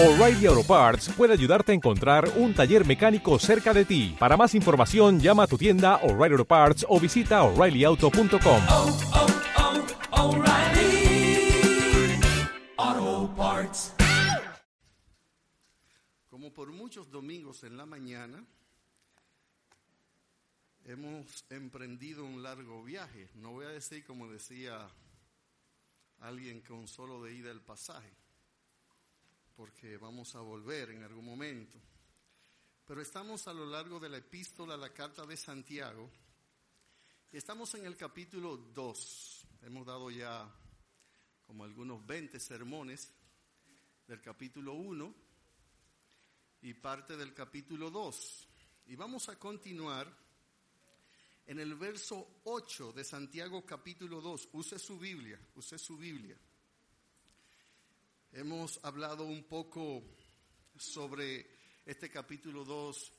O'Reilly Auto Parts puede ayudarte a encontrar un taller mecánico cerca de ti. Para más información, llama a tu tienda O'Reilly Auto Parts o visita oreillyauto.com. oh, oh, Parts. Como por muchos domingos en la mañana, hemos emprendido un largo viaje. No voy a decir como decía alguien con solo de ida el pasaje, porque vamos a volver en algún momento. Pero estamos a lo largo de la epístola, la carta de Santiago, y estamos en el capítulo 2. Hemos dado ya como algunos 20 sermones del capítulo 1 y parte del capítulo 2. Y vamos a continuar en el verso 8 de Santiago capítulo 2. Use su Biblia, use su Biblia. Hemos hablado un poco sobre este capítulo 2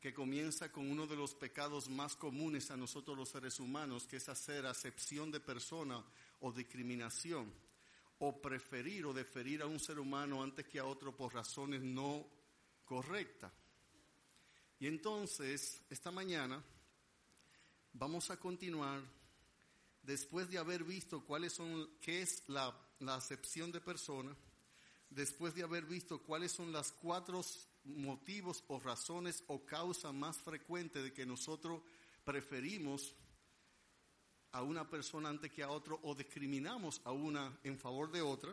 que comienza con uno de los pecados más comunes a nosotros los seres humanos, que es hacer acepción de persona o discriminación, o preferir o deferir a un ser humano antes que a otro por razones no correctas. Y entonces, esta mañana, vamos a continuar después de haber visto cuáles son, qué es la, la acepción de persona, después de haber visto cuáles son las cuatro motivos o razones o causas más frecuentes de que nosotros preferimos a una persona antes que a otro o discriminamos a una en favor de otra.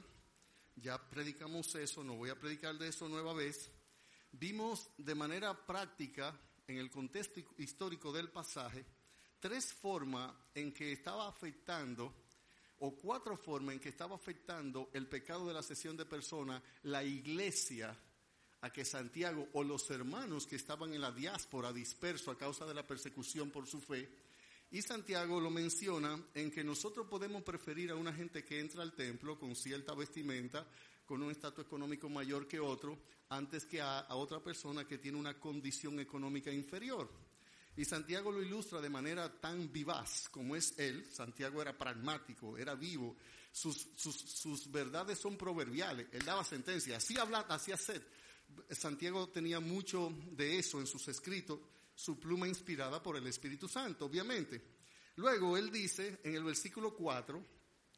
Ya predicamos eso, no voy a predicar de eso nueva vez. Vimos de manera práctica, en el contexto histórico del pasaje, tres formas en que estaba afectando, o cuatro formas en que estaba afectando el pecado de la sesión de personas, la iglesia a que Santiago o los hermanos que estaban en la diáspora dispersos a causa de la persecución por su fe, y Santiago lo menciona en que nosotros podemos preferir a una gente que entra al templo con cierta vestimenta, con un estatus económico mayor que otro, antes que a, a otra persona que tiene una condición económica inferior. Y Santiago lo ilustra de manera tan vivaz como es él. Santiago era pragmático, era vivo. Sus, sus, sus verdades son proverbiales. Él daba sentencia. Así habla, así hacer. Santiago tenía mucho de eso en sus escritos, su pluma inspirada por el Espíritu Santo, obviamente. Luego él dice en el versículo 4,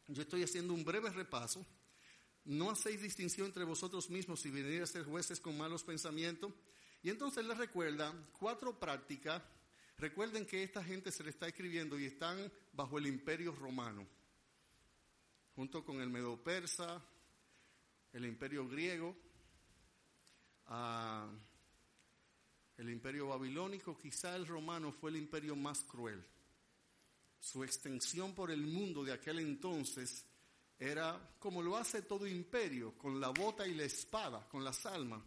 yo estoy haciendo un breve repaso, no hacéis distinción entre vosotros mismos si venir a ser jueces con malos pensamientos. Y entonces les recuerda cuatro prácticas Recuerden que esta gente se le está escribiendo y están bajo el imperio romano, junto con el medo persa, el imperio griego, uh, el imperio babilónico, quizá el romano fue el imperio más cruel. Su extensión por el mundo de aquel entonces era como lo hace todo imperio, con la bota y la espada, con las almas.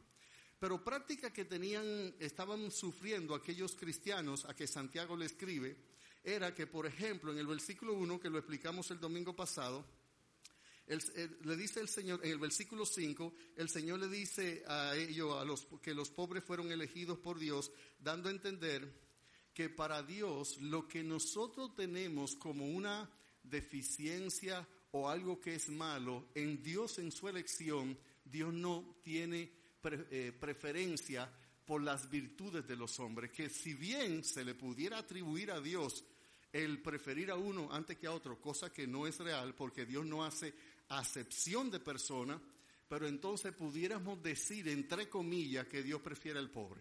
Pero práctica que tenían, estaban sufriendo aquellos cristianos a que Santiago le escribe, era que, por ejemplo, en el versículo 1, que lo explicamos el domingo pasado, le dice el Señor, en el versículo 5, el Señor le dice a ellos, a los, que los pobres fueron elegidos por Dios, dando a entender que para Dios lo que nosotros tenemos como una deficiencia o algo que es malo, en Dios en su elección, Dios no tiene Eh, preferencia por las virtudes de los hombres, que si bien se le pudiera atribuir a Dios el preferir a uno antes que a otro, cosa que no es real porque Dios no hace acepción de persona, pero entonces pudiéramos decir, entre comillas, que Dios prefiere al pobre.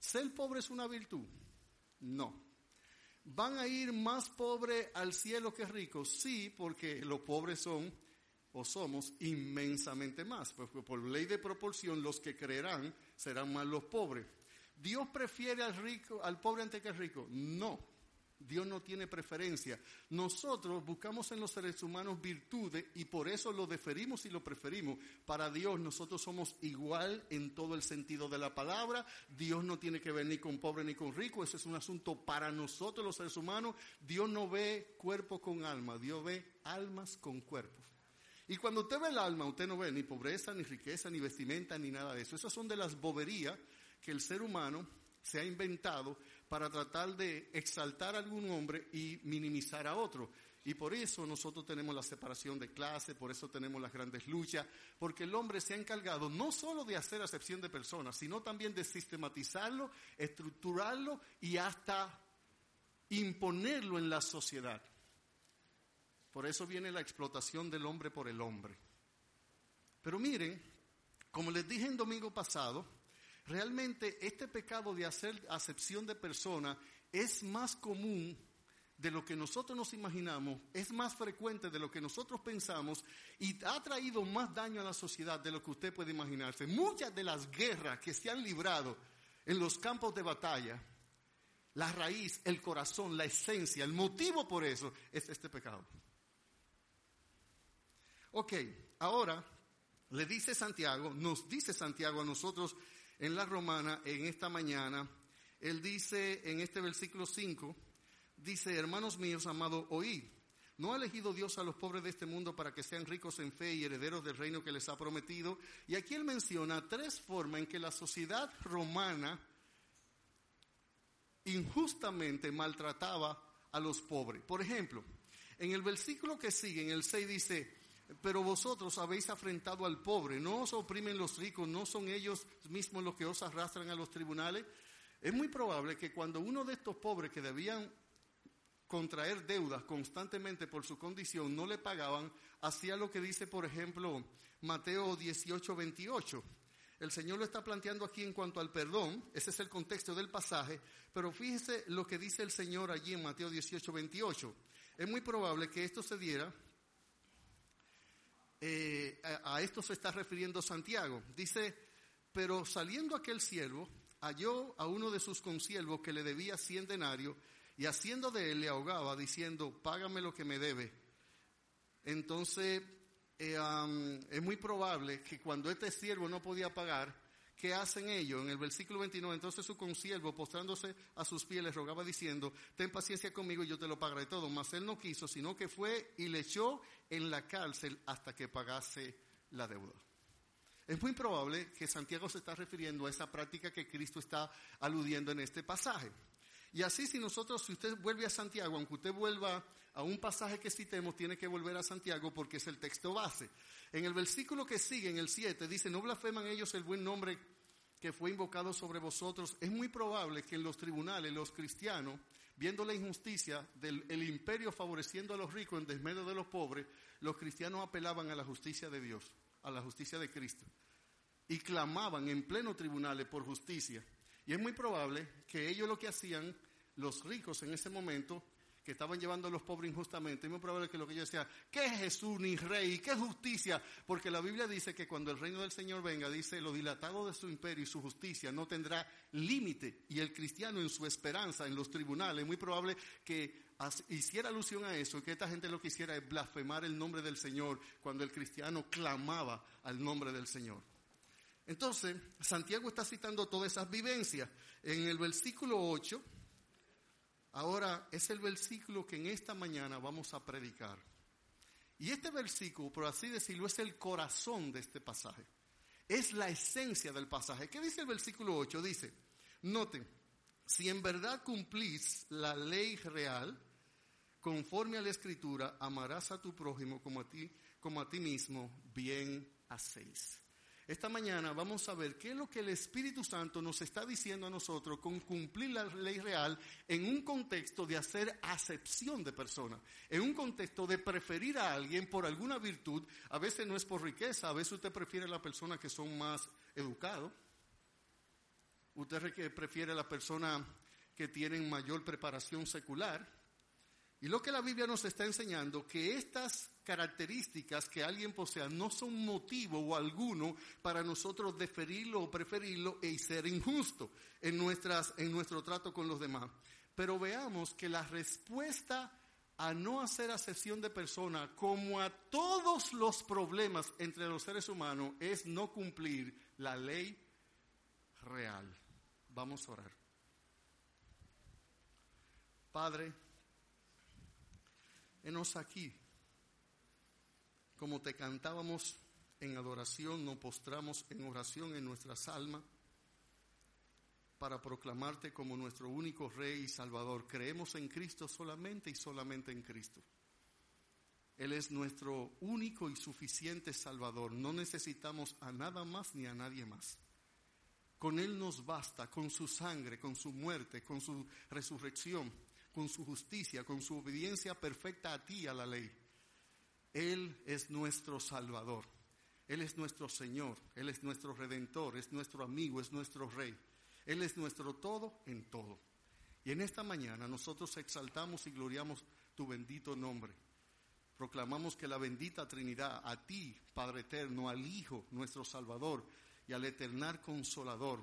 ¿Ser pobre es una virtud? No. ¿Van a ir más pobres al cielo que ricos? Sí, porque los pobres son o somos inmensamente más. Pues por ley de proporción, los que creerán serán más los pobres. ¿Dios prefiere al rico, al pobre antes que al rico? No. Dios no tiene preferencia. Nosotros buscamos en los seres humanos virtudes y por eso lo deferimos y lo preferimos. Para Dios nosotros somos igual en todo el sentido de la palabra. Dios no tiene que ver ni con pobre ni con rico. Ese es un asunto para nosotros los seres humanos. Dios no ve cuerpo con alma. Dios ve almas con cuerpos. Y cuando usted ve el alma, usted no ve ni pobreza, ni riqueza, ni vestimenta, ni nada de eso. Esas son de las boberías que el ser humano se ha inventado para tratar de exaltar a algún hombre y minimizar a otro. Y por eso nosotros tenemos la separación de clase, por eso tenemos las grandes luchas, porque el hombre se ha encargado no solo de hacer acepción de personas, sino también de sistematizarlo, estructurarlo y hasta imponerlo en la sociedad. Por eso viene la explotación del hombre por el hombre. Pero miren, como les dije en domingo pasado, realmente este pecado de hacer acepción de persona es más común de lo que nosotros nos imaginamos, es más frecuente de lo que nosotros pensamos y ha traído más daño a la sociedad de lo que usted puede imaginarse. Muchas de las guerras que se han librado en los campos de batalla, la raíz, el corazón, la esencia, el motivo por eso es este pecado. Ok, ahora le dice Santiago, nos dice Santiago a nosotros en la romana en esta mañana, él dice en este versículo 5, dice, hermanos míos, amado, oíd. ¿No ha elegido Dios a los pobres de este mundo para que sean ricos en fe y herederos del reino que les ha prometido? Y aquí él menciona tres formas en que la sociedad romana injustamente maltrataba a los pobres. Por ejemplo, en el versículo que sigue, en el 6 dice, pero vosotros habéis afrentado al pobre, no os oprimen los ricos, no son ellos mismos los que os arrastran a los tribunales. Es muy probable que cuando uno de estos pobres que debían contraer deudas constantemente por su condición, no le pagaban, hacía lo que dice, por ejemplo, Mateo 18, 28. El Señor lo está planteando aquí en cuanto al perdón, ese es el contexto del pasaje, pero fíjese lo que dice el Señor allí en Mateo 18, 28. Es muy probable que esto se diera, eh, a, esto se está refiriendo Santiago. Dice, pero saliendo aquel siervo, halló a uno de sus consiervos que le debía cien denarios, y haciendo de él le ahogaba diciendo, págame lo que me debe. Entonces, eh, es muy probable que cuando este siervo no podía pagar, ¿qué hacen ellos? En el versículo 29, entonces su consiervo, postrándose a sus pies, le rogaba diciendo, ten paciencia conmigo y yo te lo pagaré todo. Mas él no quiso, sino que fue y le echó en la cárcel hasta que pagase la deuda. Es muy probable que Santiago se está refiriendo a esa práctica que Cristo está aludiendo en este pasaje. Y así si nosotros, si usted vuelve a Santiago, aunque usted vuelva a un pasaje que citemos, tiene que volver a Santiago porque es el texto base. En el versículo que sigue, en el 7, dice, no blasfeman ellos el buen nombre que fue invocado sobre vosotros. Es muy probable que en los tribunales los cristianos, viendo la injusticia del el imperio favoreciendo a los ricos en desmedro de los pobres, los cristianos apelaban a la justicia de Dios, a la justicia de Cristo. Y clamaban en pleno tribunales por justicia. Y es muy probable que ellos lo que hacían los ricos en ese momento, que estaban llevando a los pobres injustamente, es muy probable que lo que ellos decían, ¿qué Jesús ni rey? ¿Qué justicia? Porque la Biblia dice que cuando el reino del Señor venga, dice, lo dilatado de su imperio y su justicia no tendrá límite. Y el cristiano en su esperanza, en los tribunales, es muy probable que hiciera alusión a eso, que esta gente lo que hiciera es blasfemar el nombre del Señor cuando el cristiano clamaba al nombre del Señor. Entonces, Santiago está citando todas esas vivencias. En el versículo 8, Ahora es el versículo que en esta mañana vamos a predicar. Y este versículo, por así decirlo, es el corazón de este pasaje. Es la esencia del pasaje. ¿Qué dice el versículo 8? Dice, noten, si en verdad cumplís la ley real, conforme a la escritura, amarás a tu prójimo como a ti, como a ti mismo, bien hacéis. Esta mañana vamos a ver qué es lo que el Espíritu Santo nos está diciendo a nosotros con cumplir la ley real en un contexto de hacer acepción de personas, en un contexto de preferir a alguien por alguna virtud. A veces no es por riqueza, a veces usted prefiere a las personas que son más educados. Usted prefiere a las personas que tienen mayor preparación secular. Y lo que la Biblia nos está enseñando, que estas características que alguien posea no son motivo o alguno para nosotros deferirlo o preferirlo y ser injusto en, nuestras, en nuestro trato con los demás. Pero veamos que la respuesta a no hacer acepción de persona, como a todos los problemas entre los seres humanos, es no cumplir la ley real. Vamos a orar. Padre, enos aquí como te cantábamos en adoración, nos postramos en oración en nuestras almas para proclamarte como nuestro único Rey y Salvador. Creemos en Cristo solamente y solamente en Cristo. Él es nuestro único y suficiente Salvador. No necesitamos a nada más ni a nadie más. Con Él nos basta, con su sangre, con su muerte, con su resurrección, con su justicia, con su obediencia perfecta a ti, a la ley. Él es nuestro Salvador. Él es nuestro Señor. Él es nuestro Redentor. Es nuestro amigo. Es nuestro Rey. Él es nuestro todo en todo. Y en esta mañana nosotros exaltamos y gloriamos tu bendito nombre. Proclamamos que la bendita Trinidad, a ti, Padre Eterno, al Hijo, nuestro Salvador, y al Eternar Consolador,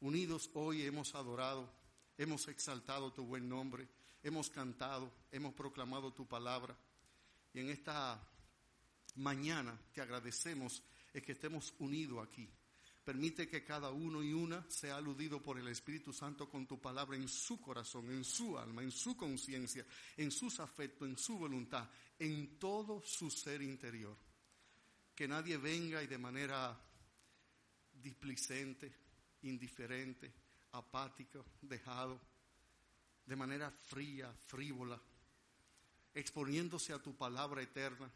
unidos hoy hemos adorado, hemos exaltado tu buen nombre, hemos cantado, hemos proclamado tu palabra. Y en esta mañana te agradecemos es que estemos unidos aquí. Permite que cada uno y una sea aludido por el Espíritu Santo con tu palabra en su corazón, en su alma, en su conciencia, en sus afectos, en su voluntad, en todo su ser interior. Que nadie venga y de manera displicente, indiferente, apático, dejado, de manera fría, frívola, exponiéndose a tu palabra eterna,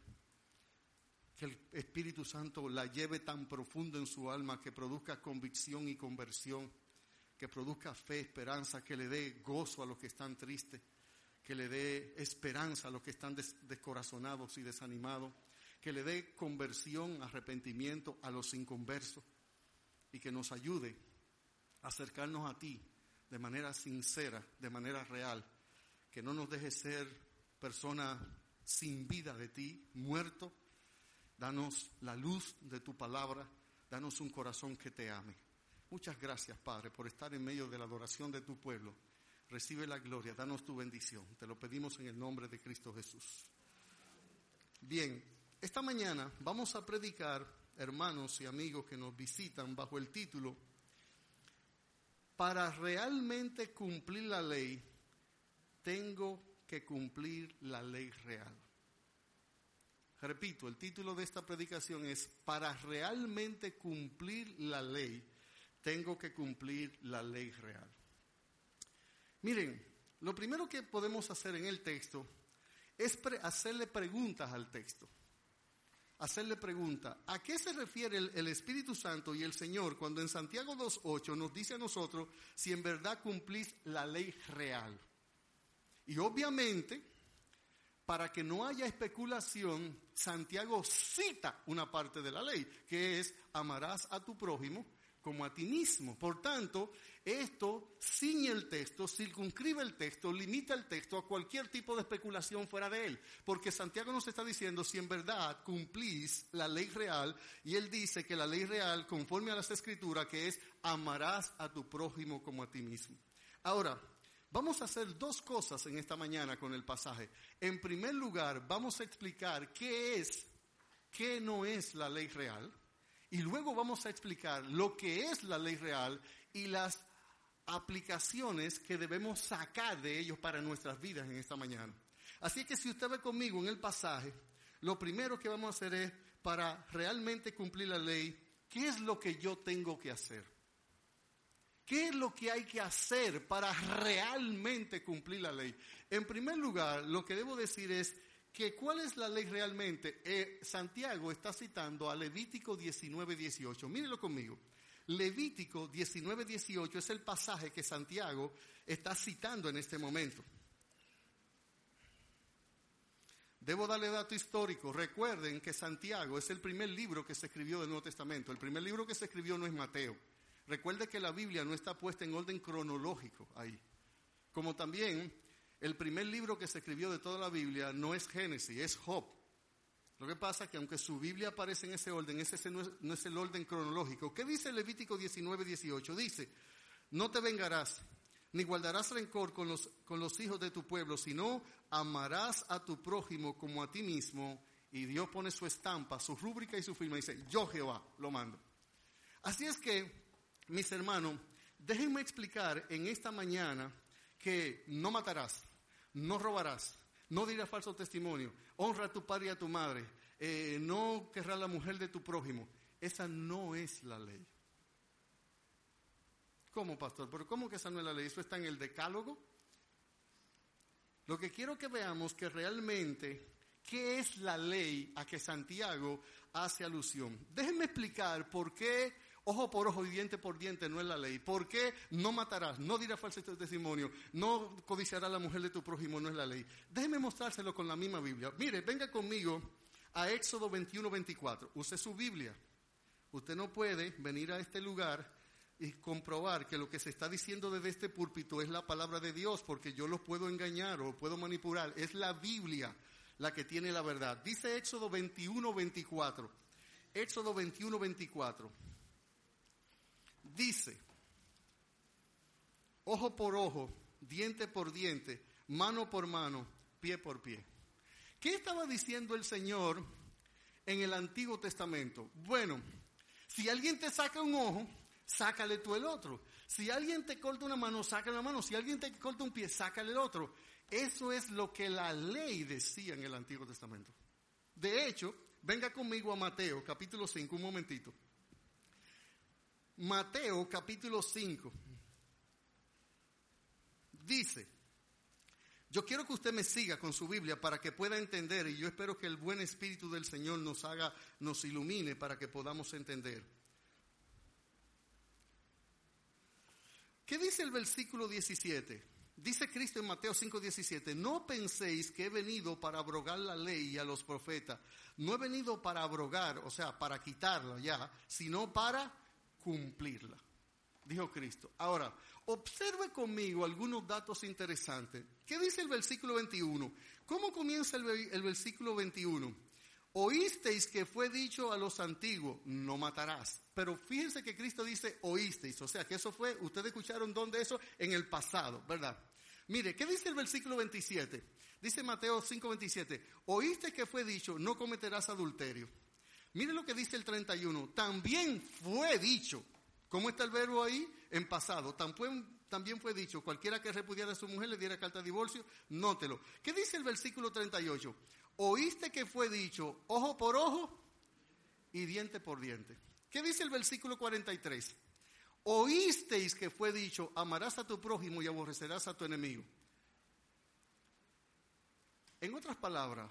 que el Espíritu Santo la lleve tan profundo en su alma que produzca convicción y conversión, que produzca fe, esperanza, que le dé gozo a los que están tristes, que le dé esperanza a los que están descorazonados y desanimados, que le dé conversión, arrepentimiento a los inconversos y que nos ayude a acercarnos a ti de manera sincera, de manera real, que no nos deje ser personas sin vida de ti, muerto. Danos la luz de tu palabra, danos un corazón que te ame. Muchas gracias, Padre, por estar en medio de la adoración de tu pueblo. Recibe la gloria, danos tu bendición. Te lo pedimos en el nombre de Cristo Jesús. Bien, esta mañana vamos a predicar hermanos y amigos que nos visitan bajo el título, para realmente cumplir la ley, tengo que cumplir la ley real. Repito, el título de esta predicación es, para realmente cumplir la ley, tengo que cumplir la ley real. Miren, lo primero que podemos hacer en el texto es hacerle preguntas al texto hacerle pregunta, ¿a qué se refiere el, el, Espíritu Santo y el Señor cuando en Santiago 2.8 nos dice a nosotros si en verdad cumplís la ley real? Y obviamente, para que no haya especulación, Santiago cita una parte de la ley, que es amarás a tu prójimo como a ti mismo. Por tanto, esto ciñe el texto, circunscribe el texto, limita el texto a cualquier tipo de especulación fuera de él. Porque Santiago nos está diciendo si en verdad cumplís la ley real, y él dice que la ley real, conforme a las escrituras, que es amarás a tu prójimo como a ti mismo. Ahora, vamos a hacer dos cosas en esta mañana con el pasaje. En primer lugar, vamos a explicar qué es, qué no es la ley real. Y luego vamos a explicar lo que es la ley real y las aplicaciones que debemos sacar de ellos para nuestras vidas en esta mañana. Así que si usted ve conmigo en el pasaje, lo primero que vamos a hacer es, para realmente cumplir la ley, ¿qué es lo que yo tengo que hacer? ¿Qué es lo que hay que hacer para realmente cumplir la ley? En primer lugar, lo que debo decir es que cuál es la ley realmente. Eh, Santiago está citando a Levítico 19, 18. Mírenlo conmigo. Levítico 19, 18 es el pasaje que Santiago está citando en este momento. Debo darle dato histórico. Recuerden que Santiago es el primer libro que se escribió del Nuevo Testamento. El primer libro que se escribió no es Mateo. Recuerde que la Biblia no está puesta en orden cronológico ahí. Como también el primer libro que se escribió de toda la Biblia no es Génesis, es Job. Lo que pasa es que aunque su Biblia aparece en ese orden, ese no es, el orden cronológico. ¿Qué dice Levítico 19, 18? Dice, no te vengarás, ni guardarás rencor con los, con los hijos de tu pueblo, sino amarás a tu prójimo como a ti mismo. Y Dios pone su estampa, su rúbrica y su firma y dice, yo Jehová lo mando. Así es que, mis hermanos, déjenme explicar en esta mañana que no matarás, no robarás, no dirás falso testimonio, honra a tu padre y a tu madre, eh, no querrás la mujer de tu prójimo. Esa no es la ley. ¿Cómo, pastor? ¿Pero cómo que esa no es la ley? ¿Eso está en el decálogo? Lo que quiero que veamos que realmente qué es la ley a que Santiago hace alusión. Déjenme explicar por qué ojo por ojo y diente por diente no es la ley. ¿Por qué no matarás, no dirás falso testimonio, no codiciarás a la mujer de tu prójimo no es la ley? Déjenme mostrárselo con la misma Biblia. Mire, venga conmigo a Éxodo 21, 24. Use su Biblia. Usted no puede venir a este lugar y comprobar que lo que se está diciendo desde este púlpito es la palabra de Dios, porque yo lo puedo engañar o puedo manipular. Es la Biblia la que tiene la verdad. Dice Éxodo 21, 24. Éxodo 21, 24. Dice, ojo por ojo, diente por diente, mano por mano, pie por pie. ¿Qué estaba diciendo el Señor en el Antiguo Testamento? Bueno, si alguien te saca un ojo, sácale tú el otro. Si alguien te corta una mano, sácale la mano. Si alguien te corta un pie, sácale el otro. Eso es lo que la ley decía en el Antiguo Testamento. De hecho, venga conmigo a Mateo, capítulo 5, un momentito. Mateo, capítulo 5. Dice, yo quiero que usted me siga con su Biblia para que pueda entender y yo espero que el buen Espíritu del Señor nos haga, nos ilumine para que podamos entender. ¿Qué dice el versículo 17? Dice Cristo en Mateo 5:17, no penséis que he venido para abrogar la ley y a los profetas. No he venido para abrogar, o sea, para quitarla ya, sino para cumplirla. Dijo Cristo. Ahora, observe conmigo algunos datos interesantes. ¿Qué dice el versículo 21? ¿Cómo comienza el, versículo 21? Oísteis que fue dicho a los antiguos, no matarás. Pero fíjense que Cristo dice oísteis, o sea que eso fue, ustedes escucharon dónde eso en el pasado, ¿verdad? Mire, ¿qué dice el versículo 27? Dice Mateo 5:27, oíste que fue dicho, no cometerás adulterio. Mire lo que dice el 31, también fue dicho, ¿cómo está el verbo ahí? En pasado, también, fue dicho, cualquiera que repudiara a su mujer le diera carta de divorcio, nótelo. ¿Qué dice el versículo 38? Oíste que fue dicho, ojo por ojo y diente por diente. ¿Qué dice el versículo 43? Oísteis que fue dicho, amarás a tu prójimo y aborrecerás a tu enemigo. En otras palabras,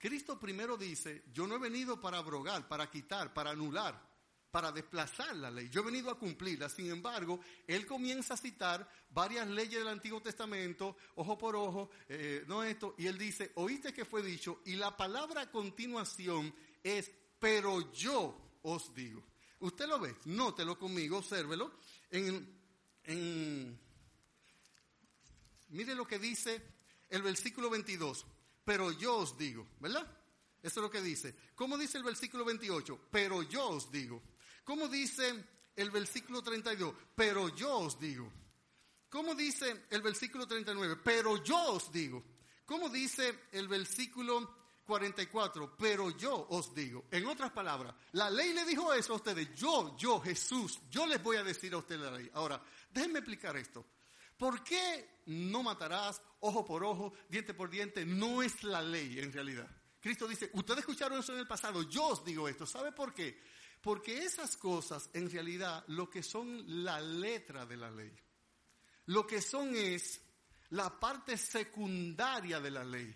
Cristo primero dice, yo no he venido para abrogar, para quitar, para anular, para desplazar la ley. Yo he venido a cumplirla. Sin embargo, él comienza a citar varias leyes del Antiguo Testamento, ojo por ojo, eh, no esto, y él dice, oíste que fue dicho, y la palabra a continuación es, pero yo os digo. Usted lo ve, nótelo conmigo, obsérvelo. En, mire lo que dice el versículo 22, pero yo os digo, ¿verdad? Eso es lo que dice. ¿Cómo dice el versículo 28? Pero yo os digo. ¿Cómo dice el versículo 32? Pero yo os digo. ¿Cómo dice el versículo 39? Pero yo os digo. ¿Cómo dice el versículo 44? Pero yo os digo. En otras palabras, la ley le dijo eso a ustedes. Yo, yo, Jesús, yo les voy a decir a ustedes la ley. Ahora, déjenme explicar esto. ¿Por qué no matarás ojo por ojo, diente por diente? No es la ley en realidad. Cristo dice, ustedes escucharon eso en el pasado, yo os digo esto. ¿Sabe por qué? Porque esas cosas, en realidad, lo que son la letra de la ley, lo que son es la parte secundaria de la ley.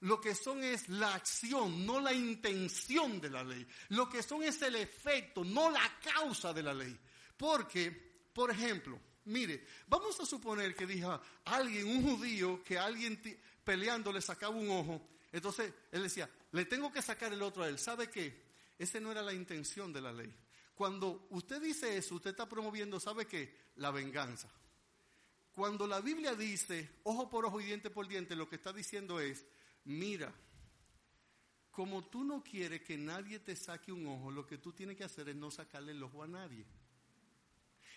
Lo que son es la acción, no la intención de la ley. Lo que son es el efecto, no la causa de la ley. Porque, por ejemplo, mire, vamos a suponer que dijo alguien, un judío, que alguien peleando le sacaba un ojo. Entonces él decía, le tengo que sacar el otro a él. ¿Sabe qué? Esa no era la intención de la ley. Cuando usted dice eso, usted está promoviendo, ¿sabe qué? La venganza. Cuando la Biblia dice ojo por ojo y diente por diente, lo que está diciendo es, mira, como tú no quieres que nadie te saque un ojo, lo que tú tienes que hacer es no sacarle el ojo a nadie.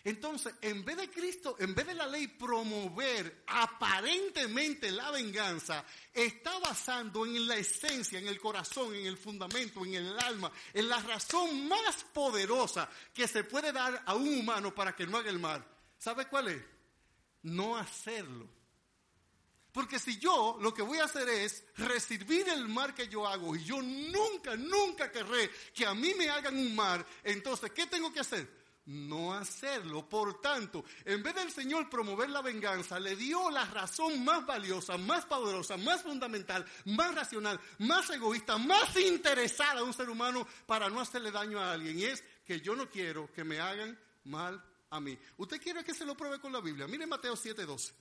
Entonces, en vez de Cristo, en vez de la ley promover aparentemente la venganza, está basando en la esencia, en el corazón, en el fundamento, en el alma, en la razón más poderosa que se puede dar a un humano para que no haga el mal. ¿Sabe cuál es? No hacerlo. Porque si yo lo que voy a hacer es recibir el mal que yo hago y yo nunca, nunca querré que a mí me hagan un mal, entonces, ¿qué tengo que hacer? No hacerlo. Por tanto, en vez del Señor promover la venganza, le dio la razón más valiosa, más poderosa, más fundamental, más racional, más egoísta, más interesada a un ser humano para no hacerle daño a alguien. Y es que yo no quiero que me hagan mal a mí. ¿Usted quiere que se lo pruebe con la Biblia? Mire Mateo 7:12.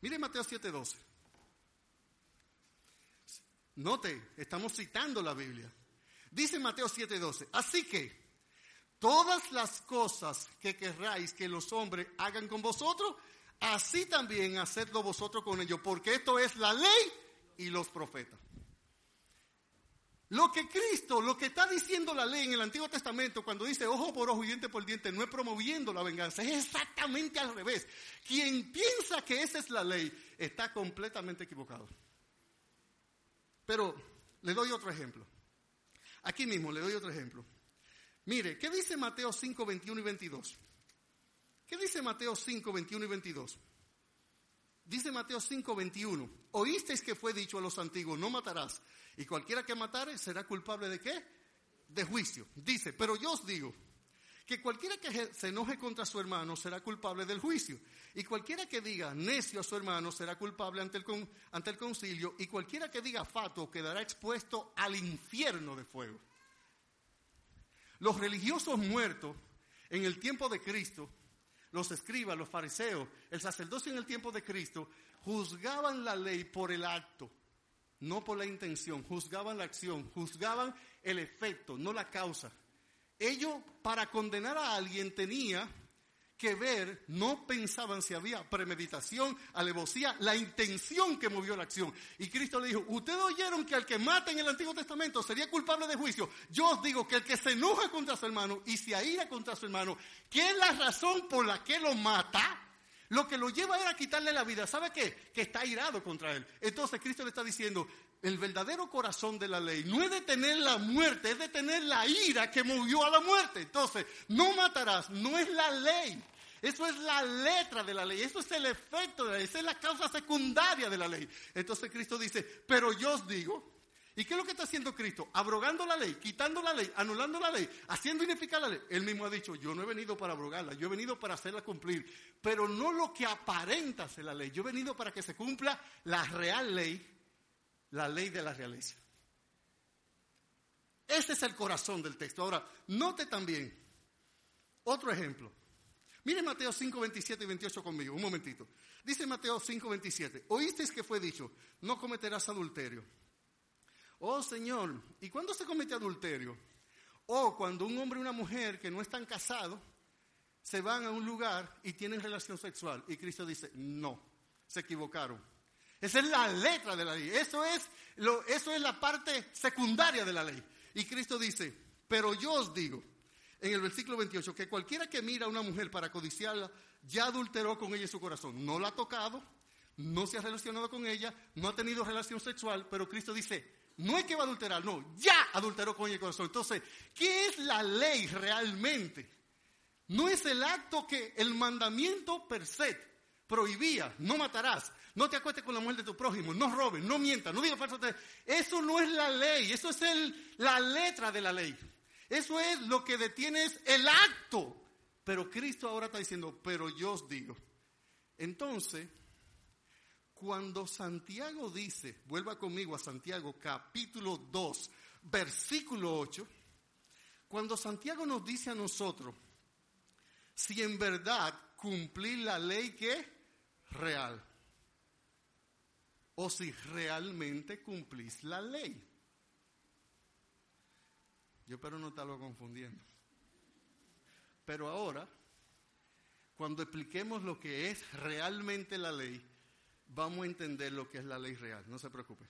Mire Mateo 7:12. Note, estamos citando la Biblia. Dice Mateo 7:12, así que todas las cosas que querráis que los hombres hagan con vosotros, así también hacedlo vosotros con ellos, porque esto es la ley y los profetas. Lo que Cristo, lo que está diciendo la ley en el Antiguo Testamento, cuando dice ojo por ojo y diente por diente, no es promoviendo la venganza, es exactamente al revés. Quien piensa que esa es la ley está completamente equivocado. Pero le doy otro ejemplo. Aquí mismo le doy otro ejemplo. Mire, ¿qué dice Mateo 5, 21 y 22? ¿Qué dice Mateo 5, 21 y 22? Dice Mateo 5, 21. Oísteis que fue dicho a los antiguos, no matarás. Y cualquiera que matare será culpable de qué? De juicio. Dice, pero yo os digo que cualquiera que se enoje contra su hermano será culpable del juicio. Y cualquiera que diga necio a su hermano será culpable ante el, ante el concilio. Y cualquiera que diga fato quedará expuesto al infierno de fuego. Los religiosos muertos en el tiempo de Cristo, los escribas, los fariseos, el sacerdocio en el tiempo de Cristo, juzgaban la ley por el acto, no por la intención, juzgaban la acción, juzgaban el efecto, no la causa. Ellos, para condenar a alguien, tenía que ver, no pensaban si había premeditación, alevosía, la intención que movió la acción. Y Cristo le dijo, ustedes oyeron que al que mata en el Antiguo Testamento sería culpable de juicio. Yo os digo que el que se enoja contra su hermano y se aira contra su hermano, ¿qué es la razón por la que lo mata? Lo que lo lleva a a quitarle la vida. ¿Sabe qué? Que está airado contra él. Entonces Cristo le está diciendo, el verdadero corazón de la ley no es detener la muerte, es detener la ira que movió a la muerte. Entonces, no matarás, no es la ley. Eso es la letra de la ley, eso es el efecto de la ley, esa es la causa secundaria de la ley. Entonces Cristo dice, pero yo os digo, ¿y qué es lo que está haciendo Cristo? Abrogando la ley, quitando la ley, anulando la ley, haciendo ineficaz la ley. Él mismo ha dicho, yo no he venido para abrogarla, yo he venido para hacerla cumplir, pero no lo que aparenta ser la ley, yo he venido para que se cumpla la real ley la ley de la realeza. Ese es el corazón del texto. Ahora, note también otro ejemplo. Mire Mateo 5, 27 y 28 conmigo, un momentito. Dice Mateo 5, 27, oísteis que fue dicho, no cometerás adulterio. Oh Señor, ¿y cuándo se comete adulterio? O cuando un hombre y una mujer que no están casados se van a un lugar y tienen relación sexual. Y Cristo dice, no, se equivocaron. Esa es la letra de la ley. Eso es, lo, eso es la parte secundaria de la ley. Y Cristo dice, pero yo os digo, en el versículo 28, que cualquiera que mira a una mujer para codiciarla, ya adulteró con ella su corazón. No la ha tocado, no se ha relacionado con ella, no ha tenido relación sexual, pero Cristo dice, no es que va a adulterar, no, ya adulteró con ella el corazón. Entonces, ¿qué es la ley realmente? No es el acto que el mandamiento per se prohibía, no matarás, no te acuestes con la mujer de tu prójimo, no robes, no mientas, no digas falso. Eso no es la ley, eso es la letra de la ley. Eso es lo que detiene es el acto. Pero Cristo ahora está diciendo, pero yo os digo. Entonces, cuando Santiago dice, vuelva conmigo a Santiago capítulo 2, versículo 8, cuando Santiago nos dice a nosotros, si en verdad cumplir la ley que real o si realmente cumplís la ley. Yo espero no estarlo confundiendo. Pero ahora, cuando expliquemos lo que es realmente la ley, vamos a entender lo que es la ley real, no se preocupe.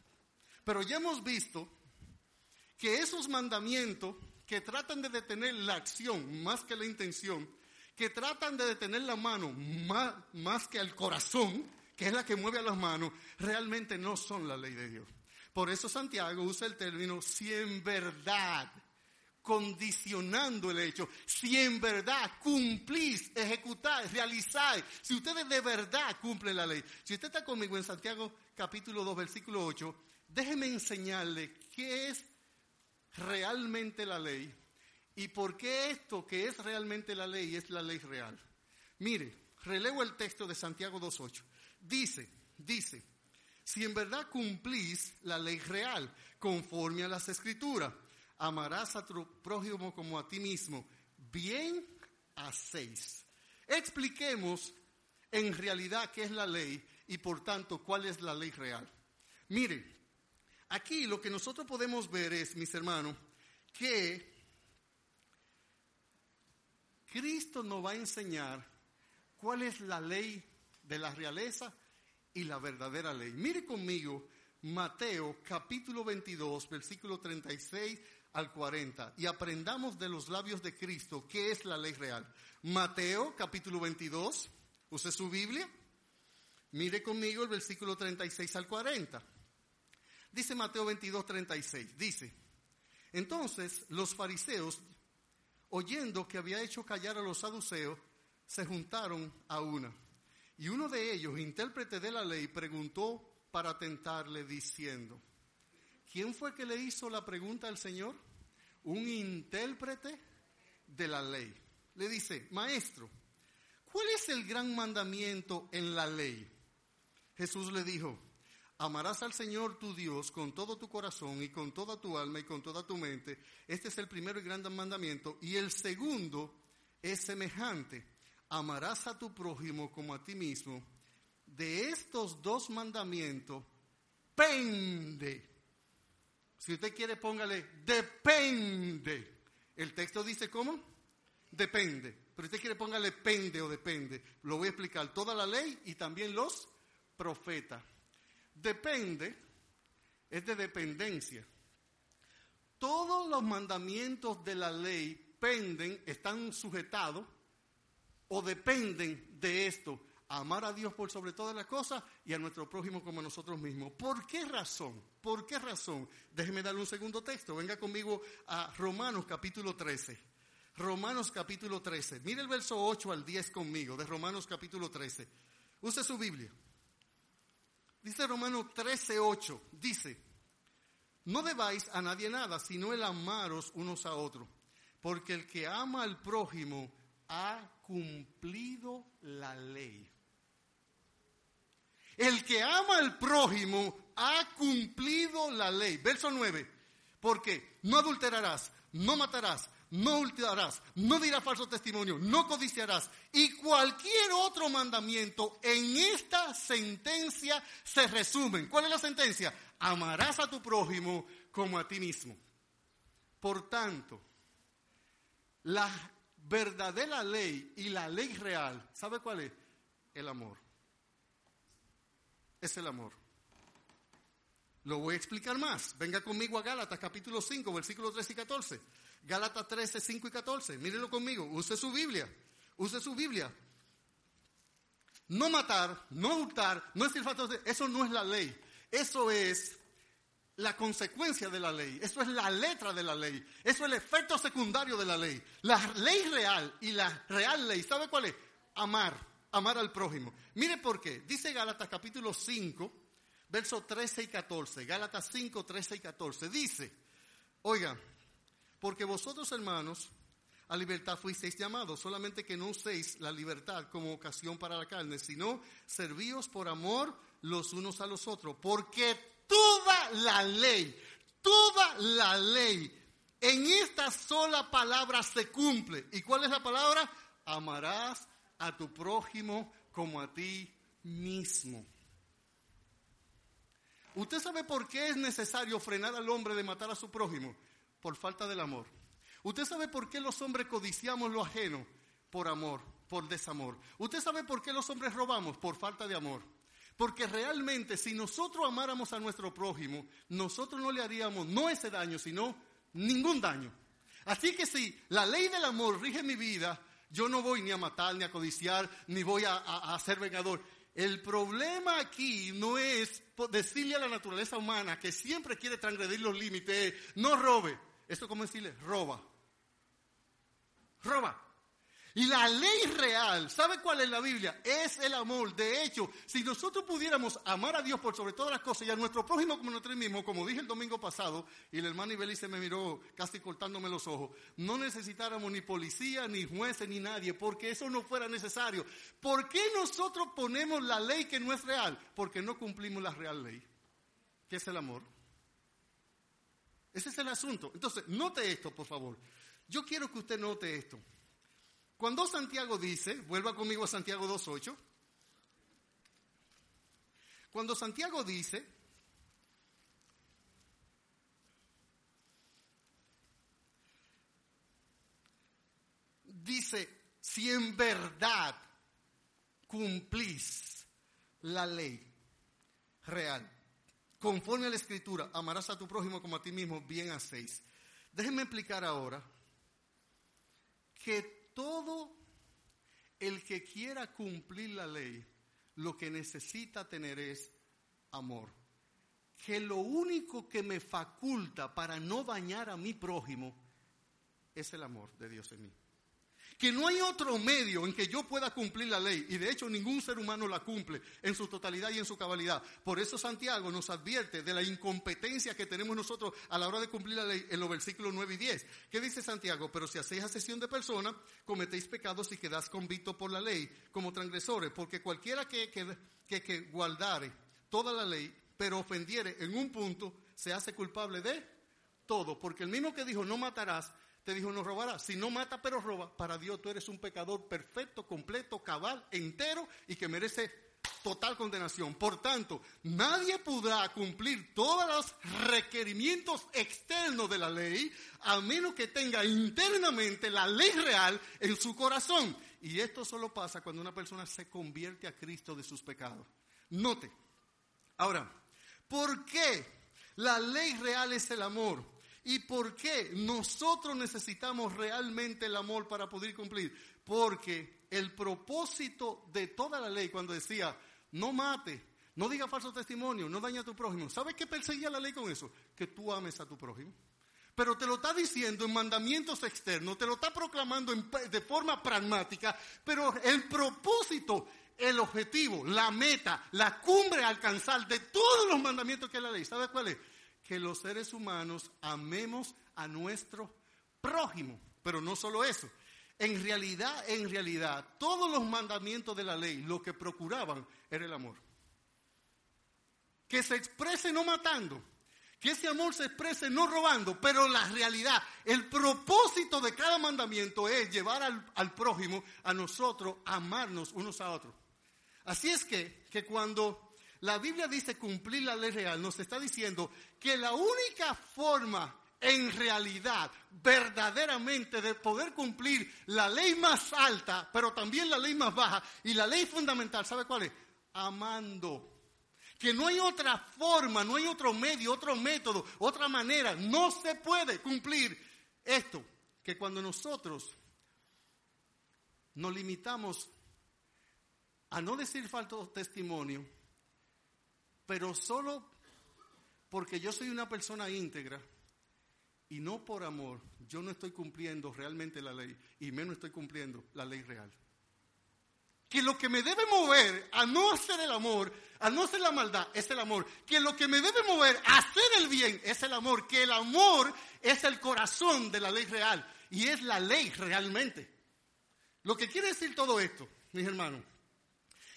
Pero ya hemos visto que esos mandamientos que tratan de detener la acción más que la intención, que tratan de detener la mano más, que el corazón, que es la que mueve a las manos, realmente no son la ley de Dios. Por eso Santiago usa el término si en verdad, condicionando el hecho, si en verdad cumplís, ejecutáis, realizáis, si ustedes de verdad cumplen la ley. Si usted está conmigo en Santiago capítulo 2, versículo 8, déjeme enseñarle qué es realmente la ley ¿Y por qué esto que es realmente la ley es la ley real? Mire, relevo el texto de Santiago 2.8. Dice, dice, si en verdad cumplís la ley real conforme a las escrituras, amarás a tu prójimo como a ti mismo, bien hacéis. Expliquemos en realidad qué es la ley y por tanto cuál es la ley real. Mire, aquí lo que nosotros podemos ver es, mis hermanos, que Cristo nos va a enseñar cuál es la ley de la realeza y la verdadera ley. Mire conmigo Mateo capítulo 22, versículo 36 al 40 y aprendamos de los labios de Cristo qué es la ley real. Mateo capítulo 22, use su Biblia, mire conmigo el versículo 36 al 40. Dice Mateo 22, 36, dice, entonces los fariseos, oyendo que había hecho callar a los saduceos, se juntaron a una. Y uno de ellos, intérprete de la ley, preguntó para tentarle diciendo, ¿quién fue que le hizo la pregunta al Señor? Un intérprete de la ley. Le dice, maestro, ¿cuál es el gran mandamiento en la ley? Jesús le dijo, amarás al Señor tu Dios con todo tu corazón y con toda tu alma y con toda tu mente. Este es el primero y gran mandamiento. Y el segundo es semejante, amarás a tu prójimo como a ti mismo. De estos dos mandamientos pende. Si usted quiere, póngale, depende. El texto dice cómo? Depende. Pero usted quiere, póngale pende o depende. Lo voy a explicar. Toda la ley y también los profetas. Depende es de dependencia. Todos los mandamientos de la ley penden, están sujetados o dependen de esto. Amar a Dios por sobre todas las cosas y a nuestro prójimo como a nosotros mismos. ¿Por qué razón? ¿Por qué razón? Déjeme darle un segundo texto. Venga conmigo a Romanos capítulo 13. Romanos capítulo 13. Mire el verso 8 al 10 conmigo de Romanos capítulo 13. Use su Biblia. Dice Romanos 13, 8. Dice, no debáis a nadie nada, sino el amaros unos a otros. Porque el que ama al prójimo ha cumplido la ley. El que ama al prójimo ha cumplido la ley. Verso 9. Porque no adulterarás, no matarás, no ultrarás, no dirás falso testimonio, no codiciarás. Y cualquier otro mandamiento en esta sentencia se resumen. ¿Cuál es la sentencia? Amarás a tu prójimo como a ti mismo. Por tanto, la verdadera ley y la ley real, ¿sabe cuál es? El amor. Es el amor. Lo voy a explicar más. Venga conmigo a Gálatas capítulo 5, versículos 13 y 14. Gálatas 13, 5 y 14. Mírenlo conmigo. Use su Biblia. Use su Biblia. No matar, no hurtar, no decir falta eso no es la ley. Eso es la consecuencia de la ley. Eso es la letra de la ley. Eso es el efecto secundario de la ley. La ley real y la real ley, ¿sabe cuál es? Amar, amar al prójimo. Mire por qué. Dice Gálatas capítulo 5, versos 13 y 14. Gálatas 5, 13 y 14. Dice, oiga, porque vosotros hermanos a libertad fuisteis llamados, solamente que no uséis la libertad como ocasión para la carne, sino servíos por amor los unos a los otros, porque toda la ley, toda la ley en esta sola palabra se cumple. ¿Y cuál es la palabra? Amarás a tu prójimo como a ti mismo. ¿Usted sabe por qué es necesario frenar al hombre de matar a su prójimo? Por falta del amor. ¿Usted sabe por qué los hombres codiciamos lo ajeno? Por amor, por desamor. ¿Usted sabe por qué los hombres robamos? Por falta de amor. Porque realmente si nosotros amáramos a nuestro prójimo, nosotros no le haríamos no ese daño, sino ningún daño. Así que si la ley del amor rige mi vida, yo no voy ni a matar, ni a codiciar, ni voy a, a, ser vengador. El problema aquí no es decirle a la naturaleza humana que siempre quiere transgredir los límites, no robe. Esto como decirle, roba. Roba. Y la ley real, ¿sabe cuál es la Biblia? Es el amor. De hecho, si nosotros pudiéramos amar a Dios por sobre todas las cosas y a nuestro prójimo como nosotros mismos, como dije el domingo pasado, y el hermano Ibelice me miró casi cortándome los ojos, no necesitáramos ni policía, ni jueces, ni nadie, porque eso no fuera necesario. ¿Por qué nosotros ponemos la ley que no es real? Porque no cumplimos la real ley, que es el amor. Ese es el asunto. Entonces, note esto, por favor. Yo quiero que usted note esto. Cuando Santiago dice, vuelva conmigo a Santiago 2.8, cuando Santiago dice, dice, si en verdad cumplís la ley real, conforme a la escritura, amarás a tu prójimo como a ti mismo, bien hacéis. Déjenme explicar ahora que todo el que quiera cumplir la ley, lo que necesita tener es amor. Que lo único que me faculta para no dañar a mi prójimo es el amor de Dios en mí. Que no hay otro medio en que yo pueda cumplir la ley, y de hecho ningún ser humano la cumple en su totalidad y en su cabalidad. Por eso Santiago nos advierte de la incompetencia que tenemos nosotros a la hora de cumplir la ley en los versículos 9 y 10. ¿Qué dice Santiago? Pero si hacéis asesión de personas, cometéis pecados y quedáis convictos por la ley como transgresores, porque cualquiera que, que, que, que guardare toda la ley, pero ofendiere en un punto, se hace culpable de todo, porque el mismo que dijo no matarás, te dijo no robarás. Si no mata pero roba, para Dios tú eres un pecador perfecto, completo, cabal, entero y que merece total condenación. Por tanto, nadie podrá cumplir todos los requerimientos externos de la ley a menos que tenga internamente la ley real en su corazón. Y esto solo pasa cuando una persona se convierte a Cristo de sus pecados. Note. Ahora, ¿por qué la ley real es el amor? ¿Y por qué nosotros necesitamos realmente el amor para poder cumplir? Porque el propósito de toda la ley, cuando decía, no mate, no diga falso testimonio, no daña a tu prójimo, ¿sabes qué perseguía la ley con eso? Que tú ames a tu prójimo. Pero te lo está diciendo en mandamientos externos, te lo está proclamando de forma pragmática, pero el propósito, el objetivo, la meta, la cumbre a alcanzar de todos los mandamientos que es la ley, ¿sabes cuál es? Que los seres humanos amemos a nuestro prójimo. Pero no solo eso. En realidad, en realidad, todos los mandamientos de la ley lo que procuraban era el amor. Que se exprese no matando, que ese amor se exprese no robando, pero la realidad, el propósito de cada mandamiento es llevar al, prójimo, a nosotros, amarnos unos a otros. Así es que, que cuando la Biblia dice cumplir la ley real, nos está diciendo que la única forma en realidad, verdaderamente, de poder cumplir la ley más alta, pero también la ley más baja y la ley fundamental, ¿sabe cuál es? Amando. Que no hay otra forma, no hay otro medio, otro método, otra manera. No se puede cumplir esto. Que cuando nosotros nos limitamos a no decir falso testimonio, pero solo porque yo soy una persona íntegra y no por amor, yo no estoy cumpliendo realmente la ley y menos estoy cumpliendo la ley real. Que lo que me debe mover a no hacer el amor, a no hacer la maldad, es el amor. Que lo que me debe mover a hacer el bien es el amor. Que el amor es el corazón de la ley real y es la ley realmente. Lo que quiere decir todo esto, mis hermanos,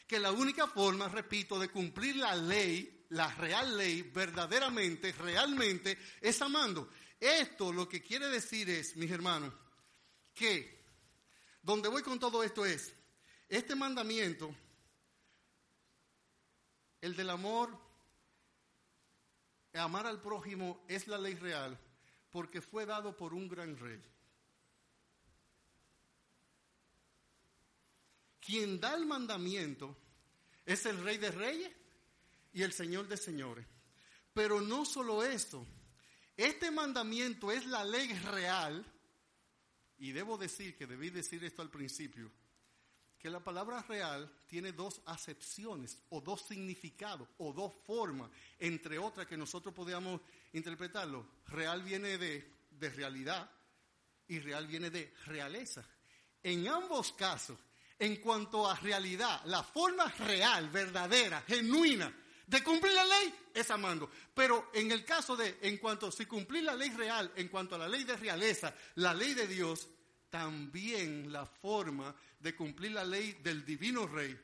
que la única forma, repito, de cumplir la ley, la real ley, verdaderamente, realmente, es amando. Esto lo que quiere decir es, mis hermanos, que donde voy con todo esto es, este mandamiento, el del amor, amar al prójimo, es la ley real, porque fue dado por un gran rey. Quien da el mandamiento es el rey de reyes y el señor de señores. Pero no solo esto, este mandamiento es la ley real, y debo decir que debí decir esto al principio, que la palabra real tiene dos acepciones o dos significados o dos formas, entre otras que nosotros podíamos interpretarlo. Real viene de, de realidad y real viene de realeza. En ambos casos, en cuanto a realidad, la forma real, verdadera, genuina de cumplir la ley es amando. Pero en el caso de, en cuanto si cumplir la ley real, en cuanto a la ley de realeza, la ley de Dios, también la forma de cumplir la ley del divino rey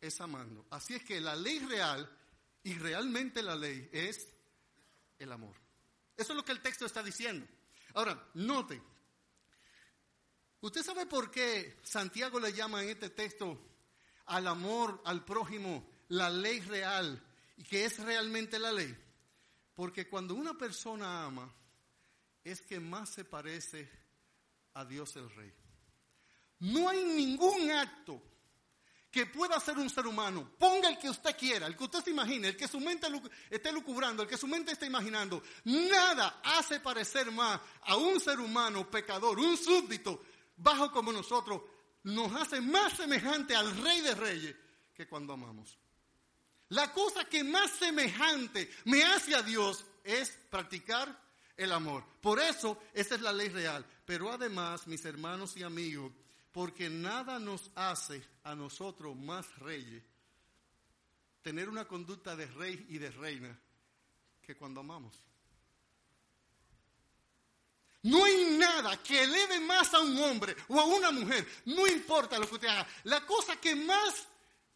es amando. Así es que la ley real y realmente la ley es el amor. Eso es lo que el texto está diciendo. Ahora, note, ¿usted sabe por qué Santiago le llama en este texto al amor al prójimo la ley real y que es realmente la ley? Porque cuando una persona ama, es que más se parece a Dios el Rey. No hay ningún acto que pueda hacer un ser humano, ponga el que usted quiera, el que usted se imagine, el que su mente esté lucubrando, el que su mente esté imaginando, nada hace parecer más a un ser humano pecador, un súbdito, bajo como nosotros, nos hace más semejante al Rey de Reyes que cuando amamos. La cosa que más semejante me hace a Dios es practicar el amor. Por eso, esa es la ley real. Pero además, mis hermanos y amigos, porque nada nos hace a nosotros más reyes tener una conducta de rey y de reina que cuando amamos. No hay nada que eleve más a un hombre o a una mujer, no importa lo que usted haga. La cosa que más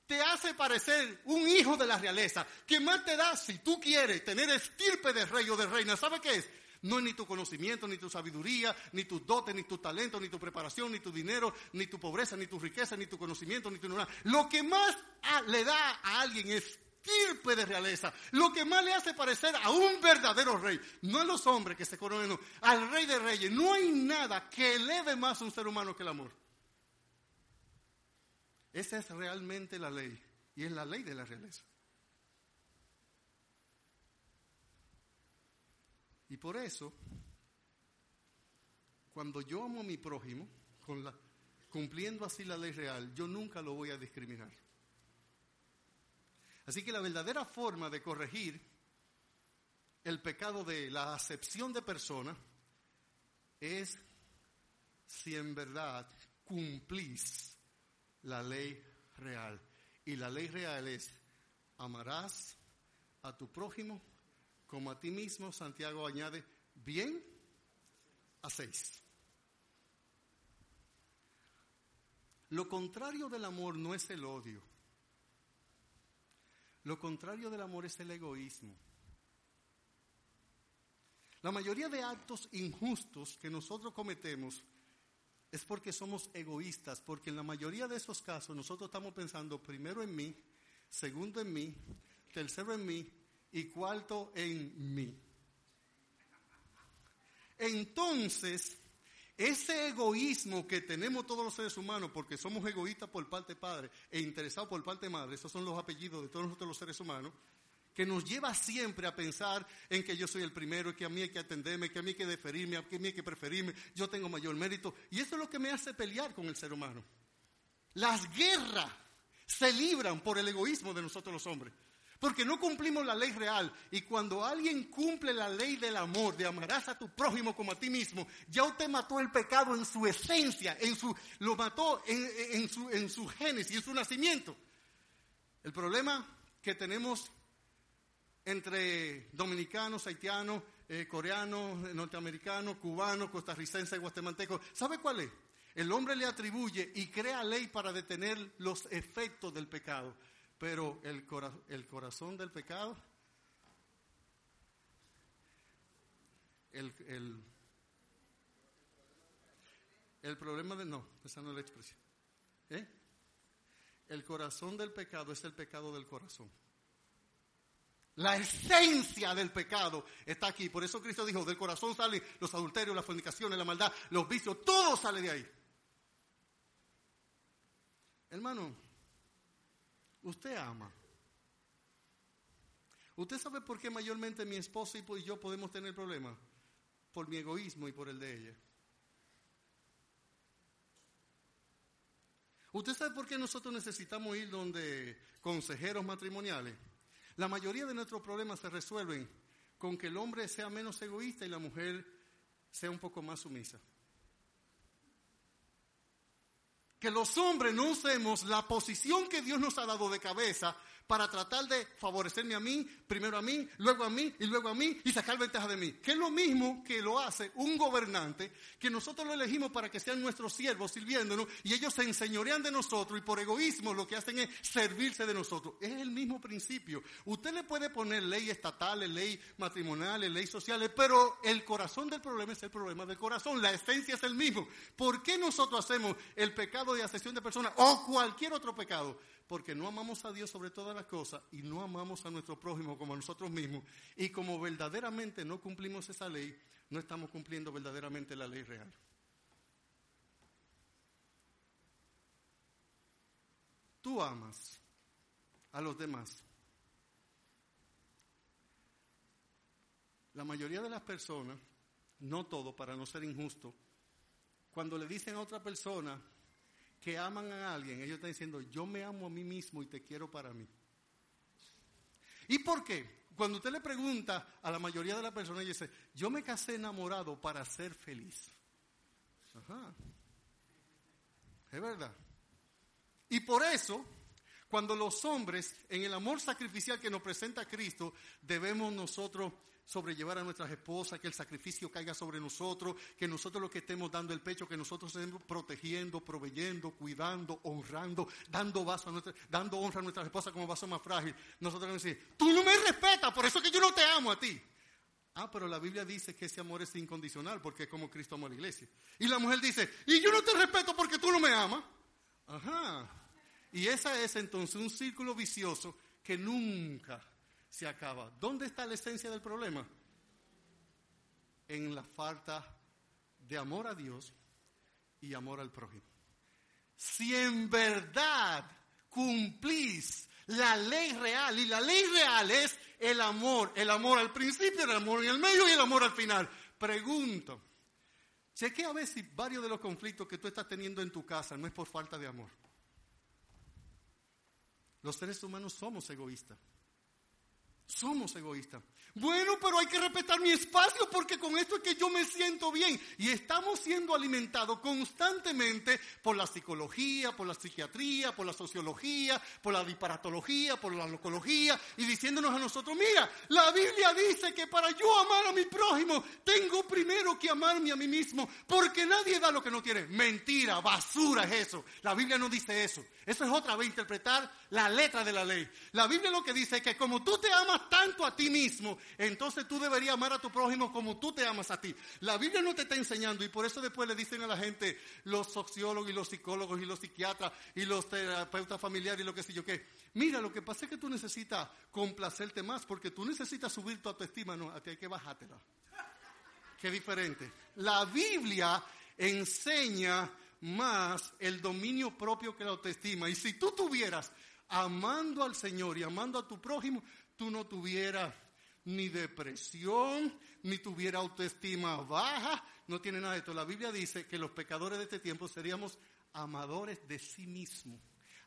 te hace parecer un hijo de la realeza, que más te da, si tú quieres tener estirpe de rey o de reina, ¿sabe qué es? No es ni tu conocimiento, ni tu sabiduría, ni tus dotes, ni tu talento, ni tu preparación, ni tu dinero, ni tu pobreza, ni tu riqueza, ni tu conocimiento, ni tu ignorancia. Lo que más le da a alguien es estirpe de realeza. Lo que más le hace parecer a un verdadero rey. No a los hombres que se conocen, al rey de reyes. No hay nada que eleve más a un ser humano que el amor. Esa es realmente la ley. Y es la ley de la realeza. Y por eso, cuando yo amo a mi prójimo, cumpliendo así la ley real, yo nunca lo voy a discriminar. Así que la verdadera forma de corregir el pecado de la acepción de persona es si en verdad cumplís la ley real. Y la ley real es, amarás a tu prójimo como a ti mismo, Santiago añade, bien hacéis. Lo contrario del amor no es el odio. Lo contrario del amor es el egoísmo. La mayoría de actos injustos que nosotros cometemos es porque somos egoístas, porque en la mayoría de esos casos nosotros estamos pensando primero en mí, segundo en mí, tercero en mí y cuarto en mí. Entonces, ese egoísmo que tenemos todos los seres humanos, porque somos egoístas por parte padre e interesados por parte madre, esos son los apellidos de todos nosotros los seres humanos, que nos lleva siempre a pensar en que yo soy el primero, que a mí hay que atenderme, que a mí hay que deferirme, que a mí hay que preferirme, yo tengo mayor mérito. Y eso es lo que me hace pelear con el ser humano. Las guerras se libran por el egoísmo de nosotros los hombres. Porque no cumplimos la ley real. Y cuando alguien cumple la ley del amor, de amarás a tu prójimo como a ti mismo, ya usted mató el pecado en su esencia, en su, lo mató en, su, en su génesis, en su nacimiento. El problema que tenemos entre dominicanos, haitianos, eh, coreanos, norteamericanos, cubanos, costarricenses, guatemaltecos, ¿sabe cuál es? El hombre le atribuye y crea ley para detener los efectos del pecado. Pero el, el corazón del pecado, el, el, el problema de... No, esa no es la expresión. ¿Eh? El corazón del pecado es el pecado del corazón. La esencia del pecado está aquí. Por eso Cristo dijo, del corazón salen los adulterios, las fornicaciones, la maldad, los vicios, todo sale de ahí. Hermano, Usted ama. ¿Usted sabe por qué mayormente mi esposa y yo podemos tener problemas? Por mi egoísmo y por el de ella. ¿Usted sabe por qué nosotros necesitamos ir donde consejeros matrimoniales? La mayoría de nuestros problemas se resuelven con que el hombre sea menos egoísta y la mujer sea un poco más sumisa. Que los hombres no usemos la posición que Dios nos ha dado de cabeza para tratar de favorecerme a mí, primero a mí, luego a mí y luego a mí y sacar ventaja de mí. Que es lo mismo que lo hace un gobernante, que nosotros lo elegimos para que sean nuestros siervos sirviéndonos y ellos se enseñorean de nosotros y por egoísmo lo que hacen es servirse de nosotros. Es el mismo principio. Usted le puede poner ley estatales, ley matrimoniales, ley sociales, pero el corazón del problema es el problema del corazón. La esencia es el mismo. ¿Por qué nosotros hacemos el pecado de asesión de personas o cualquier otro pecado? Porque no amamos a Dios sobre todas las cosas y no amamos a nuestro prójimo como a nosotros mismos. Y como verdaderamente no cumplimos esa ley, no estamos cumpliendo verdaderamente la ley real. Tú amas a los demás. La mayoría de las personas, no todo para no ser injusto, cuando le dicen a otra persona, que aman a alguien, ellos están diciendo, yo me amo a mí mismo y te quiero para mí. ¿Y por qué? Cuando usted le pregunta a la mayoría de las personas, ellos dicen, yo me casé enamorado para ser feliz. Ajá. Es verdad. Y por eso, cuando los hombres, en el amor sacrificial que nos presenta Cristo, debemos nosotros sobrellevar a nuestras esposas, que el sacrificio caiga sobre nosotros, que nosotros lo que estemos dando el pecho, que nosotros estemos protegiendo, proveyendo, cuidando, honrando, dando, vaso a nuestra, dando honra a nuestras esposas como vaso más frágil. Nosotros vamos a decir, tú no me respetas, por eso es que yo no te amo a ti. Ah, pero la Biblia dice que ese amor es incondicional porque es como Cristo amó a la iglesia. Y la mujer dice, y yo no te respeto porque tú no me amas. Ajá. Y ese es entonces un círculo vicioso que nunca se acaba. ¿Dónde está la esencia del problema? En la falta de amor a Dios y amor al prójimo. Si en verdad cumplís la ley real, y la ley real es el amor, el amor al principio, el amor en el medio y el amor al final. Pregunto, chequea a ver si varios de los conflictos que tú estás teniendo en tu casa no es por falta de amor. Los seres humanos somos egoístas. Somos egoístas. Bueno, pero hay que respetar mi espacio porque con esto es que yo me siento bien. Y estamos siendo alimentados constantemente por la psicología, por la psiquiatría, por la sociología, por la disparatología, por la locología y diciéndonos a nosotros, mira, la Biblia dice que para yo amar a mi prójimo tengo primero que amarme a mí mismo porque nadie da lo que no tiene. Mentira, basura es eso. La Biblia no dice eso. Eso es otra vez interpretar la letra de la ley. La Biblia lo que dice es que como tú te amas tanto a ti mismo, entonces tú deberías amar a tu prójimo como tú te amas a ti. La Biblia no te está enseñando y por eso después le dicen a la gente, los sociólogos y los psicólogos y los psiquiatras y los terapeutas familiares y lo que sé yo qué. Mira, lo que pasa es que tú necesitas complacerte más porque tú necesitas subir tu autoestima, no, a ti hay que bajártela. Qué diferente. La Biblia enseña más el dominio propio que la autoestima. Y si tú tuvieras amando al Señor y amando a tu prójimo, tú no tuvieras ni depresión, ni tuviera autoestima baja, no tiene nada de esto. La Biblia dice que los pecadores de este tiempo seríamos amadores de sí mismos,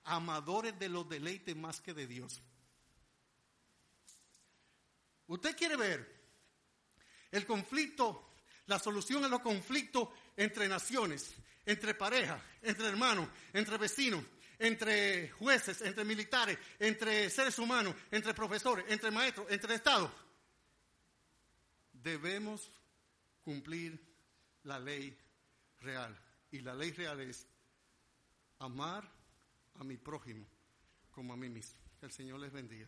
amadores de los deleites más que de Dios. Usted quiere ver el conflicto, la solución a los conflictos entre naciones entre parejas, entre hermanos, entre vecinos, entre jueces, entre militares, entre seres humanos, entre profesores, entre maestros, entre estados. Debemos cumplir la ley real. Y la ley real es amar a mi prójimo como a mí mismo. Que el Señor les bendiga.